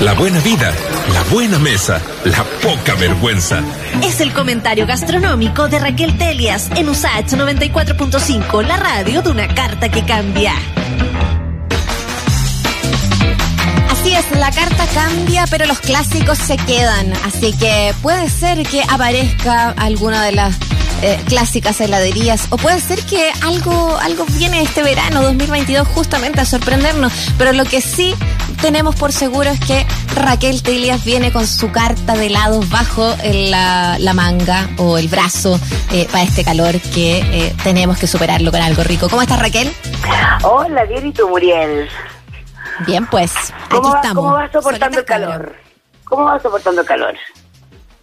la buena vida, la buena mesa, la poca vergüenza. Es el comentario gastronómico de Raquel Telias en USAH 94.5, la radio de una carta que cambia. Así es, la carta cambia, pero los clásicos se quedan. Así que puede ser que aparezca alguna de las eh, clásicas heladerías o puede ser que algo, algo viene este verano 2022 justamente a sorprendernos. Pero lo que sí tenemos por seguro es que Raquel Telias viene con su carta de helados bajo la, manga o el brazo eh, para este calor que eh, tenemos que superarlo con algo rico. ¿Cómo estás Raquel? Hola, bien y tú Muriel. Bien, pues, aquí estamos. ¿Cómo vas soportando el calor? ¿Cómo vas soportando el calor?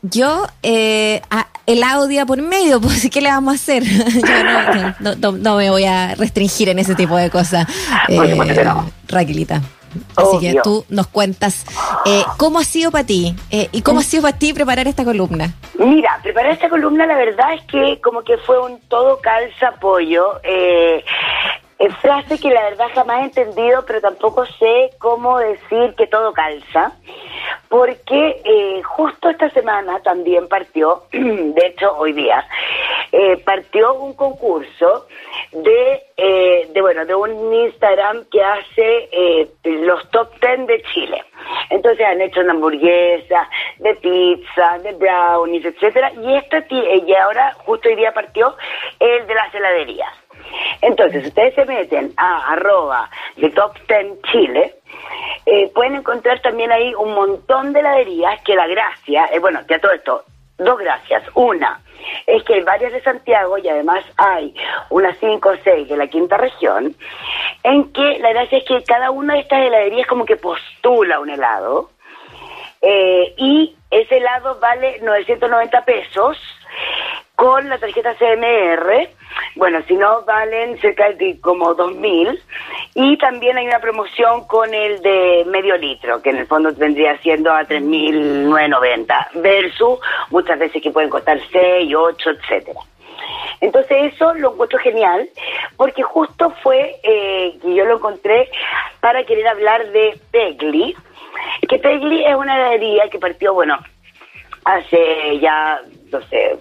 Yo, eh, el audio por medio, pues, ¿qué le vamos a hacer? Yo no, me voy a restringir en ese tipo de cosas. Eh, Raquelita. Así que tú nos cuentas eh, cómo ha sido para ti eh, y cómo ha sido para ti preparar esta columna. Mira, preparar esta columna la verdad es que como que fue un todo calza pollo. Eh, frase que la verdad jamás he entendido, pero tampoco sé cómo decir que todo calza, porque eh, justo esta semana también partió, de hecho hoy día, eh, partió un concurso de, eh, de, bueno, de un Instagram que hace los top 10 de Chile. Entonces han hecho una hamburguesa, de pizza, de brownies, etcétera, y esta y ahora justo hoy día partió el de las heladerías. Entonces, ustedes se meten a arroba de Top Ten Chile, eh, pueden encontrar también ahí un montón de heladerías que la gracia, eh, bueno, ya todo esto, dos gracias. Una, es que hay varias de Santiago y además hay unas cinco o seis de la quinta región, en que la gracia es que cada una de estas heladerías como que postula un helado, eh, y ese helado vale 990 pesos con la tarjeta CMR, bueno, si no, valen cerca de como 2.000. Y también hay una promoción con el de medio litro, que en el fondo vendría siendo a 3.990, versus muchas veces que pueden costar 6, 8, etcétera. Entonces eso lo encuentro genial, porque justo fue eh, que yo lo encontré para querer hablar de Pegli, que Pegli es una heladería que partió, bueno, hace ya, no sé,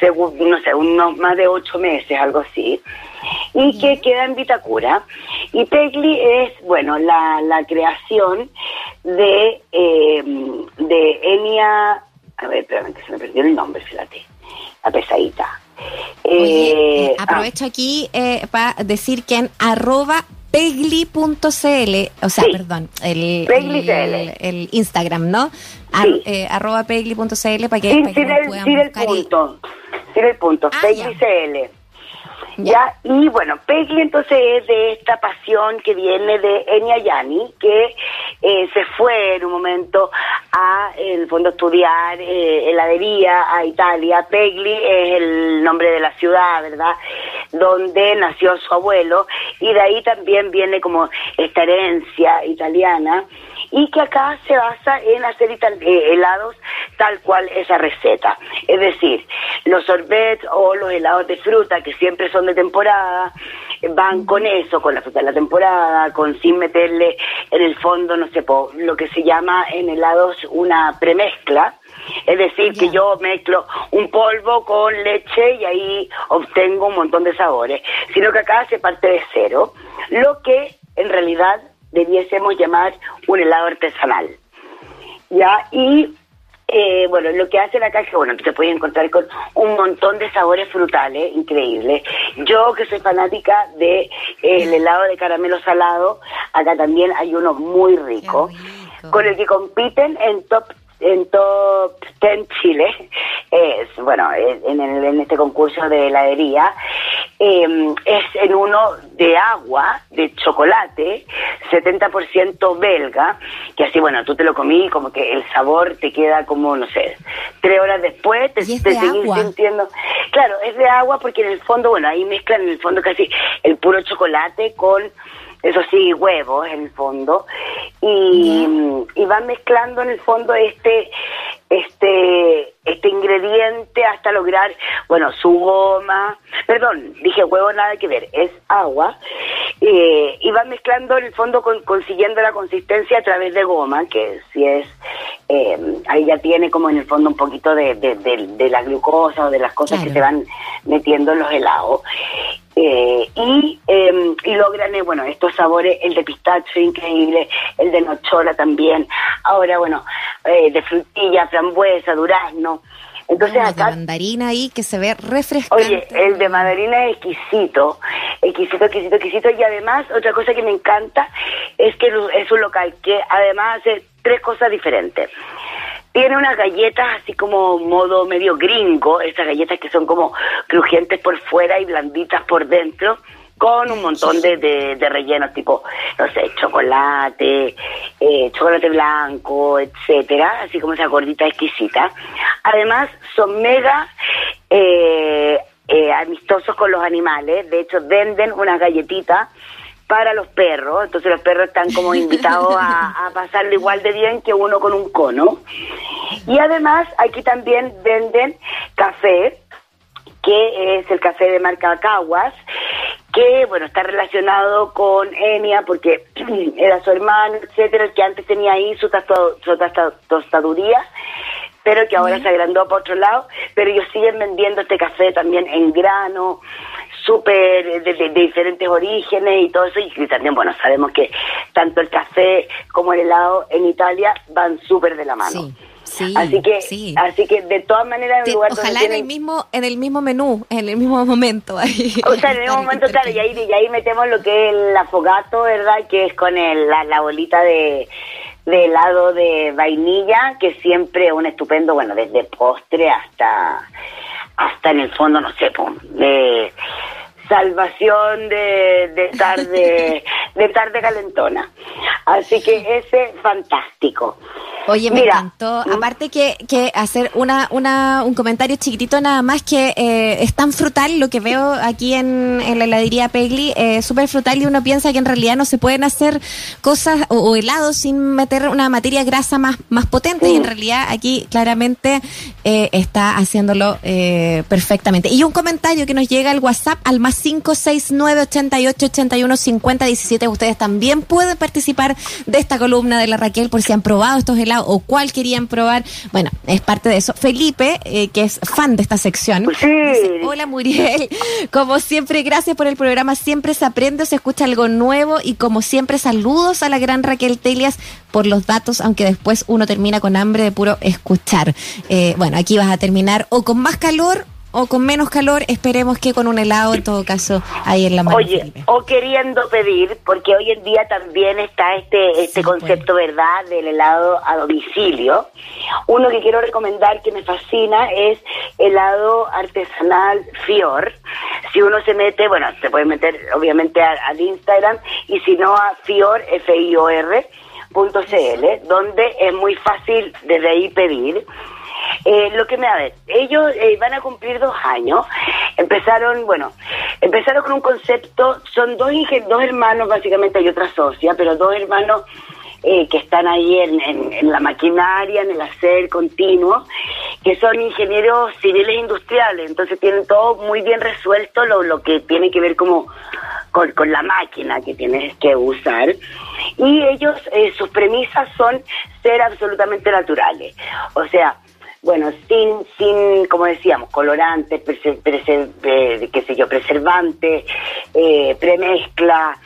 no sé, unos más de ocho meses, algo así, y que queda en Vitacura. Y Pegli es, bueno, la, la creación de, eh, de Enia, a ver, espérame que se me perdió el nombre, fíjate, la pesadita. Eh, eh, aprovecho ah. aquí para decir que en arroba pegli.cl, o sea, perdón, el, el, Instagram, ¿no? arroba pegli.cl para que, sí, sí, el, punto tiene el punto, ah, CL. Ya. Y bueno, Peggy entonces es de esta pasión que viene de Enya Yani, que eh, se fue en un momento a, en el fondo, estudiar eh, heladería a Italia. Pegli es el nombre de la ciudad, ¿verdad? Donde nació su abuelo y de ahí también viene como esta herencia italiana y que acá se basa en hacer eh, helados tal cual esa receta. Es decir, los sorbets o los helados de fruta que siempre son de temporada van con eso, con la fruta de la temporada, con sin meterle en el fondo, no sé, lo que se llama en helados una premezcla. Es decir, que yo mezclo un polvo con leche y ahí obtengo un montón de sabores, sino que acá se parte de cero, lo que en realidad debiésemos llamar un helado artesanal. ¿Ya? Y eh, bueno, lo que hace la caja, bueno, te puedes encontrar con un montón de sabores frutales increíbles. Yo que soy fanática de eh, el helado de caramelo salado, acá también hay uno muy rico, con el que compiten en top en Top 10 Chile, es, bueno, en, en este concurso de heladería, em, es en uno de agua, de chocolate, 70% belga, que así, bueno, tú te lo comí como que el sabor te queda como, no sé, tres horas después te, te seguís sintiendo. Claro, es de agua porque en el fondo, bueno, ahí mezclan en el fondo casi el puro chocolate con eso sí, huevos en el fondo, y, van mezclando en el fondo este este este ingrediente hasta lograr, bueno, su goma, perdón, dije huevo nada que ver, es agua, eh, y va mezclando en el fondo consiguiendo la consistencia a través de goma, que si es, eh, ahí ya tiene como en el fondo un poquito de, de, la glucosa o de las cosas que se van metiendo en los helados. Eh, y, em, y logran, eh, bueno, estos sabores, el de pistacho increíble, el de nochola también, ahora, bueno, eh, de frutilla, frambuesa, durazno. Entonces acá... De mandarina ahí que se ve refrescante. Oye, el de mandarina es exquisito, exquisito, exquisito, exquisito. Y además, otra cosa que me encanta es que es un local que además hace tres cosas diferentes. Tiene unas galletas así como modo medio gringo, esas galletas que son como crujientes por fuera y blanditas por dentro, con un montón de, de, rellenos tipo, no sé, chocolate, eh, chocolate blanco, etcétera, así como esa gordita exquisita. Además, son mega eh, eh, amistosos con los animales, de hecho venden unas galletitas para los perros, entonces los perros están como invitados a, pasarlo igual de bien que uno con un cono. Y además aquí también venden café, que es el café de marca Caguas, que bueno está relacionado con Enia porque era su hermano, etcétera, el que antes tenía ahí su, su tostaduría pero que ahora se agrandó por otro lado, pero ellos siguen vendiendo este café también en grano, súper de, diferentes orígenes y todo eso, y también, bueno, sabemos que tanto el café como el helado en Italia van súper de la mano. Sí. así que así que de todas maneras en lugar ojalá en el mismo en el mismo menú en el mismo momento ahí. o sea en el mismo momento claro y ahí, y ahí metemos lo que es el afogato verdad que es con el, la, bolita de, de helado de vainilla que siempre es un estupendo bueno desde postre hasta hasta en el fondo no sé de salvación de, de tarde de tarde calentona. Así que ese fantástico. Oye, me encantó. ¿Mm? Aparte que, que hacer una, una, un comentario chiquitito nada más que eh, es tan frutal lo que veo aquí en, en la heladería Pegli, eh, súper frutal y uno piensa que en realidad no se pueden hacer cosas o, helados sin meter una materia grasa más, más potente y en realidad aquí claramente eh, está haciéndolo eh, perfectamente. Y un comentario que nos llega al WhatsApp al más 569 88 81 50 17. Ustedes también pueden participar de esta columna de la Raquel por si han probado estos helados o cuál querían probar. Bueno, es parte de eso. Felipe, eh, que es fan de esta sección. Hola Muriel, como siempre, gracias por el programa. Siempre se aprende, se escucha algo nuevo y como siempre, saludos a la gran Raquel Telias por los datos, aunque después uno termina con hambre de puro escuchar. Eh, bueno, aquí vas a terminar o con más calor o con menos calor, esperemos que con un helado en todo caso ahí en la mano. Oye, o queriendo pedir, porque hoy en día también está este este pues. concepto, ¿verdad?, del helado a domicilio. Uno que quiero recomendar que me fascina es helado artesanal Fior. Si uno se mete, bueno, se puede meter obviamente al Instagram y si no a Fior, F-I-O-R, .cl, donde es muy fácil desde ahí pedir. Eh, lo que me da ver, ellos eh, van a cumplir dos años. Empezaron, bueno, empezaron con un concepto, son dos, dos hermanos, básicamente hay otra socia, pero dos hermanos eh, que están ahí en, la maquinaria, en el hacer continuo, que son ingenieros civiles industriales, entonces tienen todo muy bien resuelto lo, lo que tiene que ver como con, con la máquina que tienes que usar. Y ellos, sus premisas son ser absolutamente naturales. O sea, bueno, sin, sin como decíamos, colorantes, eh, qué sé yo, preservantes, eh, premezcla,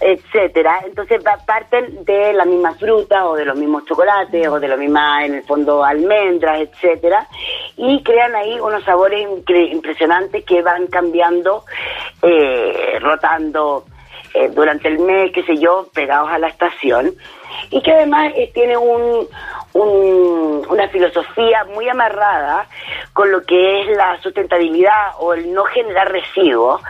etcétera. Entonces parten de la misma fruta o de los mismos chocolates o de la misma, en el fondo, almendras, etcétera, y crean ahí unos sabores impresionantes que van cambiando, eh, rotando eh, durante el mes, qué sé yo, pegados a la estación, y que además eh, tiene un, una filosofía muy amarrada con lo que es la sustentabilidad o el no generar residuos.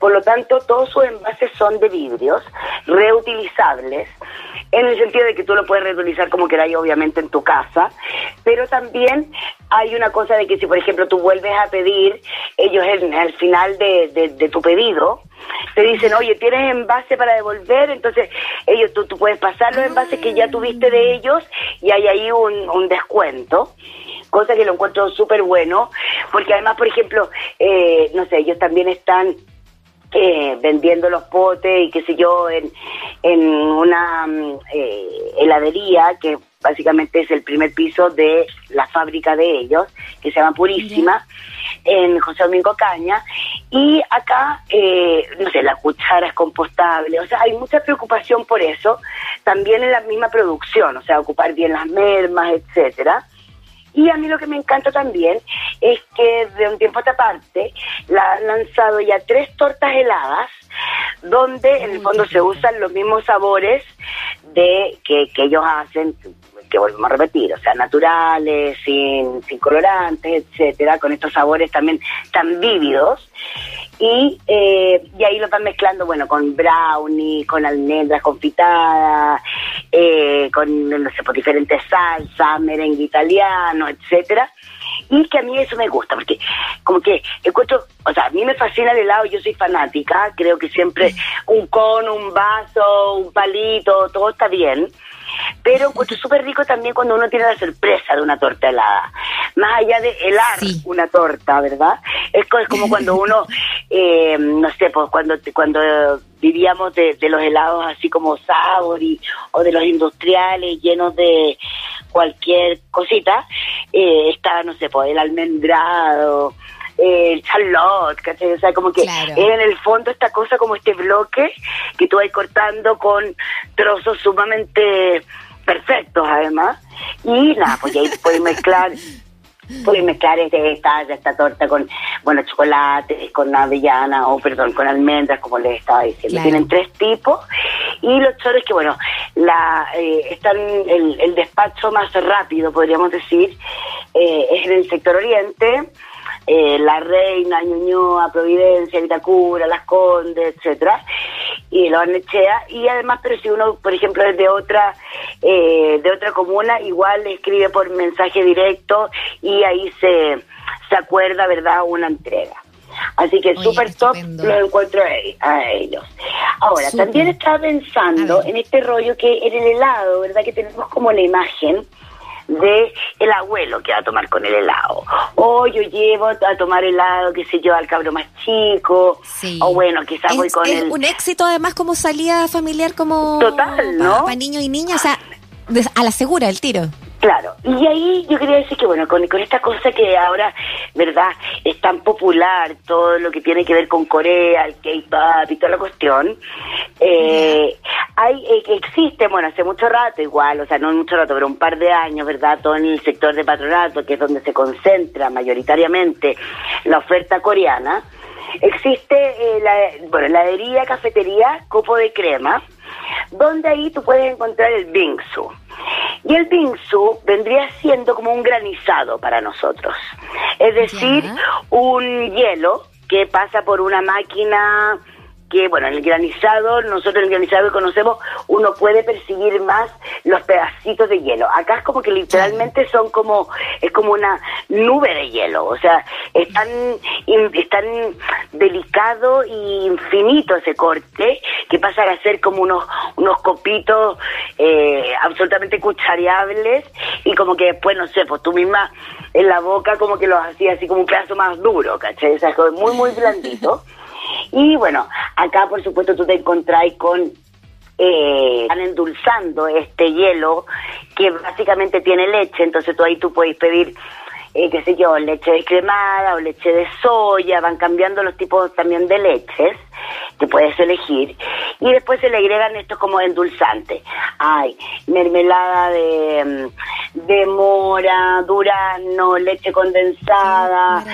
Por lo tanto, todos sus envases son de vidrios, reutilizables, en el sentido de que tú lo puedes reutilizar como queráis, obviamente, en tu casa, pero también hay una cosa de que si, por ejemplo, tú vuelves a pedir, ellos al final de, de tu pedido, te dicen, oye, ¿tienes envase para devolver? Entonces, ellos, tú, tú puedes pasar los envases que ya tuviste de ellos y hay ahí un, un descuento. cosa que lo encuentro súper bueno, porque además, por ejemplo, eh, no sé, ellos también están eh, vendiendo los potes y qué sé yo en, en una mm, eh, heladería que básicamente es el primer piso de la fábrica de ellos, que se llama Purísima, en José Domingo Caña. Y acá, eh, no sé, la cuchara es compostable, o sea, hay mucha preocupación por eso, también en la misma producción, o sea, ocupar bien las mermas, etcétera. Y a mí lo que me encanta también es que de un tiempo a esta parte la han lanzado ya tres tortas heladas donde en el fondo se usan los mismos sabores de que, que ellos hacen que volvemos a repetir, o sea, naturales, sin, sin colorantes, etcétera, con estos sabores también tan vívidos. Y, eh, y ahí lo van mezclando, bueno, con brownie, con almendras confitadas, eh, con, no sé, pues, diferentes salsas, merengue italiano, etcétera. Y que a mí eso me gusta, porque como que encuentro, o sea, a mí me fascina el helado, yo soy fanática, creo que siempre un cono, un vaso, un palito, todo está bien, pero encuentro súper rico también cuando uno tiene la sorpresa de una torta helada, más allá de helar una torta, ¿verdad? Es, como cuando uno, eh, no sé, pues cuando, cuando vivíamos de, los helados así como Sabori o de los industriales llenos de cualquier cosita, eh, está, no sé, pues el almendrado, el charlotte, ¿cachai? O sea, como que en el fondo esta cosa como este bloque que tú vas cortando con trozos sumamente perfectos además. Y nada, pues ahí puedes mezclar puedes mezclar este, esta, esta torta con, bueno, chocolate, con avellana, o perdón, con almendras, como les estaba diciendo. Tienen tres tipos. Y los chores que, bueno, la eh, están el, el, despacho más rápido, podríamos decir, eh, es en el sector oriente eh, La Reina, Ñuñoa, Providencia, Vitacura, Las Condes, etcétera, y lo Barnechea, y además, pero si uno, por ejemplo, es de otra, eh, de otra comuna, igual le escribe por mensaje directo y ahí se, se acuerda, ¿verdad?, una entrega. Así que súper top lo encuentro a, ellos. Ahora, también estaba pensando en este rollo que en el helado, ¿verdad? Que tenemos como la imagen de el abuelo que va a tomar con el helado. O yo llevo a tomar helado, qué sé yo, al cabro más chico. O bueno, quizás voy con es un éxito además como salida familiar como... Total, ¿no? Para niños y niñas, o sea, a la segura el tiro. Claro, y ahí yo quería decir que, bueno, con, con esta cosa que ahora, ¿verdad?, es tan popular, todo lo que tiene que ver con Corea, el K-pop y toda la cuestión, eh, hay, eh, existe, bueno, hace mucho rato igual, o sea, no mucho rato, pero un par de años, ¿verdad?, todo en el sector de patronato, que es donde se concentra mayoritariamente la oferta coreana, existe eh, la, bueno, heladería, cafetería, copo de crema, donde ahí tú puedes encontrar el bingsu. Y el bingsu vendría siendo como un granizado para nosotros. Es decir, un hielo que pasa por una máquina que, bueno, en el granizado, nosotros en el granizado conocemos, uno puede percibir más los pedacitos de hielo. Acá es como que literalmente son como, es como una nube de hielo, o sea, es tan, delicado y infinito ese corte que pasa a ser como unos, unos copitos eh, absolutamente cuchareables y como que después, no sé, pues tú misma en la boca como que los hacías así como un pedazo más duro, ¿cachai? O sea, muy, muy blandito. Y bueno, acá por supuesto tú te encontrás con eh, están endulzando este hielo que básicamente tiene leche, entonces tú ahí tú puedes pedir eh, qué sé yo, leche descremada o leche de soya, van cambiando los tipos también de leches que puedes elegir. Y después se le agregan estos como endulzantes. Hay mermelada de, mm, de mora, durano, leche condensada.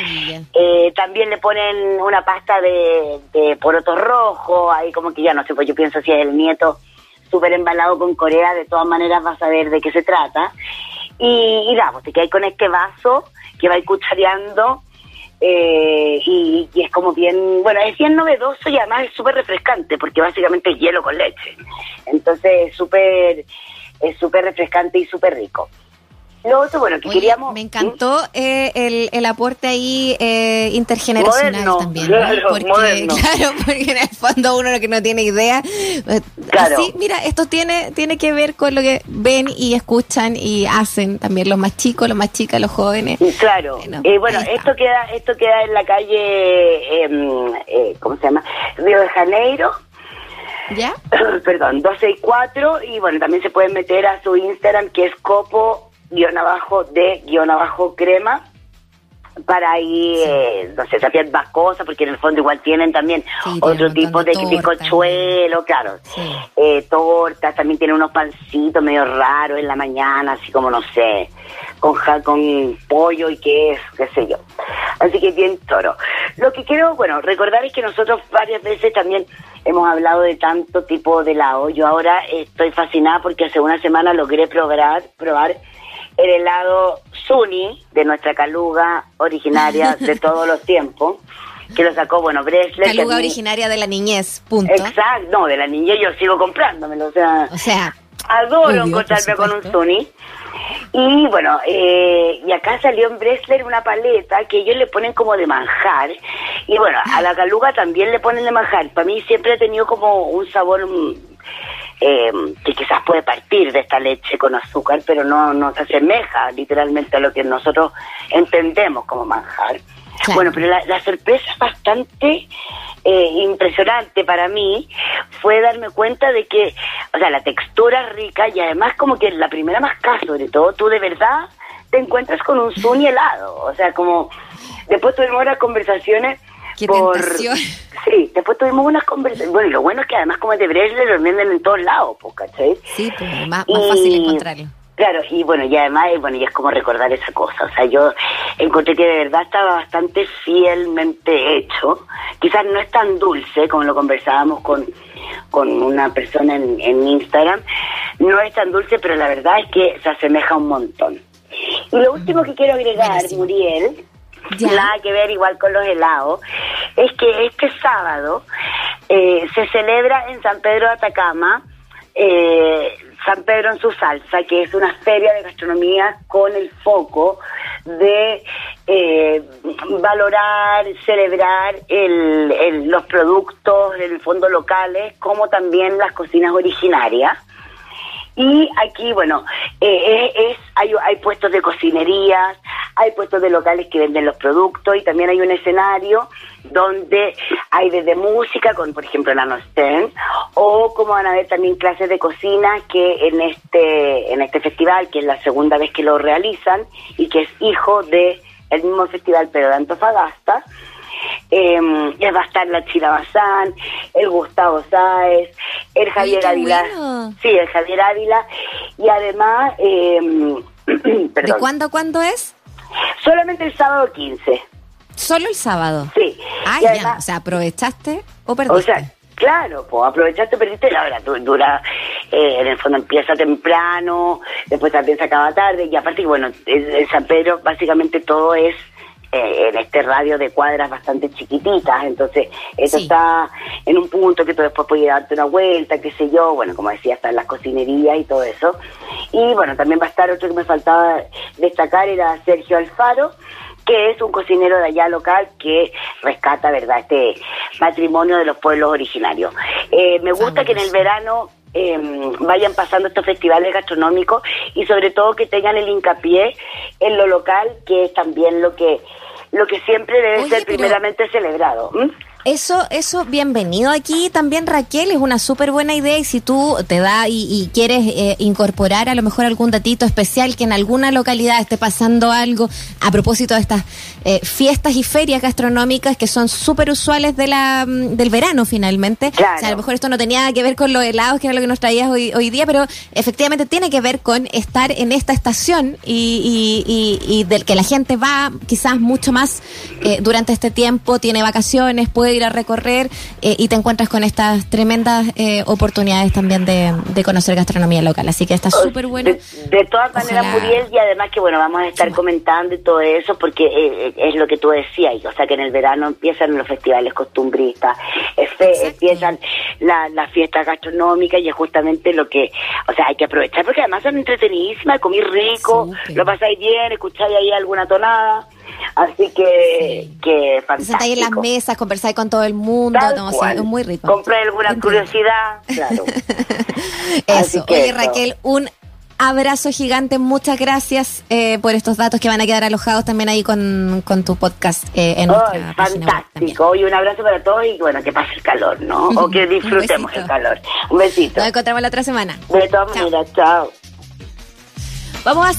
Eh, también le ponen una pasta de, de poroto rojo, ahí como que ya no sé, pues yo pienso si es el nieto súper embalado con Corea, de todas maneras vas a ver de qué se trata. Y, y vamos, te quedas con este vaso que va cuchareando eh, y, es como bien, bueno, es bien novedoso y además es súper refrescante porque básicamente es hielo con leche. Entonces es súper es súper refrescante y súper rico. Lo otro, bueno, que Oye, queríamos... Me encantó eh, el, el aporte ahí eh, intergeneracional Moderno, también. ¿no? claro, porque, moderno. claro, porque en el fondo uno que no tiene idea. eh, Claro. Así, mira, esto tiene, tiene que ver con lo que ven y escuchan y hacen también los más chicos, los más chicas, los jóvenes. Claro. Bueno, Eh, bueno, esto queda esto queda en la calle, em, eh, ¿cómo se llama? Río de Janeiro. ¿Ya? Perdón, 12 y 4. Y bueno, también se pueden meter a su Instagram que es copo guion abajo de guion abajo crema para ahí, eh, no sé, saber más cosas, porque en el fondo igual tienen también Sí, otro tipo de, de de tortas. cochuelo, claro, Sí. eh, tortas, también tienen unos pancitos medio raros en la mañana, así como, no sé, con, con pollo y queso, qué sé yo. Así que bien toro. Lo que quiero, bueno, recordar es que nosotros varias veces también hemos hablado de tanto tipo de helado. Yo ahora estoy fascinada porque hace una semana logré probar, probar el helado Suni de nuestra caluga originaria de todos los tiempos, que lo sacó, bueno, Bresler. Caluga originaria de la niñez, punto. Exacto, no, de la niña yo sigo comprándomelo, o sea, O sea, adoro obvio, encontrarme con un. Suni. Y bueno, eh, y acá salió en Bresler una paleta que ellos le ponen como de manjar. Y bueno, a la caluga también le ponen de manjar. Para mí siempre ha tenido como un sabor mm, eh, que quizás puede partir de esta leche con azúcar, pero no, no se asemeja literalmente a lo que nosotros entendemos como manjar. Claro. Bueno, pero la, la sorpresa bastante eh, impresionante para mí fue darme cuenta de que, o sea, la textura rica y además como que la primera mascada, sobre todo, tú de verdad te encuentras con un Suni helado. O sea, como después tuvimos unas conversaciones Qué por... tentación. Sí, después tuvimos unas conversaciones. Bueno, y lo bueno es que además como es de Bresler lo venden en todos lados, ¿cachai? sí, pues, más, más fácil Y- encontrarlo. Claro, y bueno, y además, eh, bueno, y es como recordar esa cosa. O sea, yo encontré que de verdad estaba bastante fielmente hecho. Quizás no es tan dulce como lo conversábamos con, con una persona en, en Instagram. No es tan dulce, pero la verdad es que se asemeja un montón. Y lo último que quiero agregar. Muriel, Nada que ver igual con los helados, es que este sábado eh, se celebra en San Pedro de Atacama eh, San Pedro en su salsa, que es una feria de gastronomía con el foco de eh, valorar, celebrar el- el- los productos del fondo locales, como también las cocinas originarias. Y aquí, bueno, eh, es- hay, hay puestos de cocinerías, hay puestos de locales que venden los productos y también hay un escenario donde hay desde música, con por ejemplo Nano Stern, o como van a ver también clases de cocina que en este, en este festival, que es la segunda vez que lo realizan y que es hijo de el mismo festival pero de Antofagasta, eh, ya va a estar la Chila Bazán, el Gustavo Sáez, el Javier Ávila. bueno. Sí, el Javier Ávila. Y además, eh, ¿De cuándo a cuándo es? Solamente el sábado 15. Solo el sábado. Sí. Ah, ya. además- O sea, ¿aprovechaste o perdiste? o sea, claro, pues aprovechaste, perdiste la hora, du- dura, eh, en el fondo empieza temprano, después también se acaba tarde, y aparte, bueno, en en San Pedro básicamente todo es eh, en este radio de cuadras bastante chiquititas, entonces eso Sí. está en un punto que tú después puedes darte una vuelta, qué sé yo, bueno, como decía, están las cocinerías y todo eso. Y bueno, también va a estar otro que me faltaba destacar, era Sergio Alfaro, que es un cocinero de allá local que rescata, ¿verdad?, este patrimonio de los pueblos originarios. Eh, me gusta que en el verano eh, vayan pasando estos festivales gastronómicos y sobre todo que tengan el hincapié en lo local, que es también lo que lo que siempre debe Oye, ser primeramente celebrado. Eso, eso, bienvenido aquí también Raquel, es una súper buena idea y si tú te da y, y quieres eh, incorporar a lo mejor algún datito especial que en alguna localidad esté pasando algo a propósito de estas eh, fiestas y ferias gastronómicas que son súper usuales de la, mm, del verano finalmente. Claro. O sea, a lo mejor esto no tenía nada que ver con los helados, que era lo que nos traías hoy, hoy día, pero efectivamente tiene que ver con estar en esta estación y, y, y, y del que la gente va quizás mucho más eh, durante este tiempo, tiene vacaciones, puede ir a recorrer eh, y te encuentras con estas tremendas eh, oportunidades también de, de conocer gastronomía local. Así que está súper bueno. De, de todas maneras, Muriel, y además que bueno, vamos a estar Sí. comentando y todo eso, porque eh, eh, es lo que tú decías, o sea que en el verano empiezan los festivales costumbristas, empiezan la- las fiestas gastronómicas y es justamente lo que, o sea, hay que aprovechar porque además son entretenidísimas, comí rico, lo pasáis bien, escucháis ahí alguna tonada, así que, que Te sentáis en las fantástico. mesas, conversáis con todo el mundo. Tal no, es muy rico. Compré alguna Entiendo. curiosidad, claro. Así Eso. que Oye, eso. Raquel, un abrazo gigante. Muchas gracias eh, por estos datos que van a quedar alojados también ahí con, con tu podcast eh, en también. fantástico. Oye, un abrazo para todos y bueno, que pase el calor, ¿no? O que disfrutemos el calor. Un besito. Nos encontramos la otra semana. De todas maneras, chao. Vamos a seguir.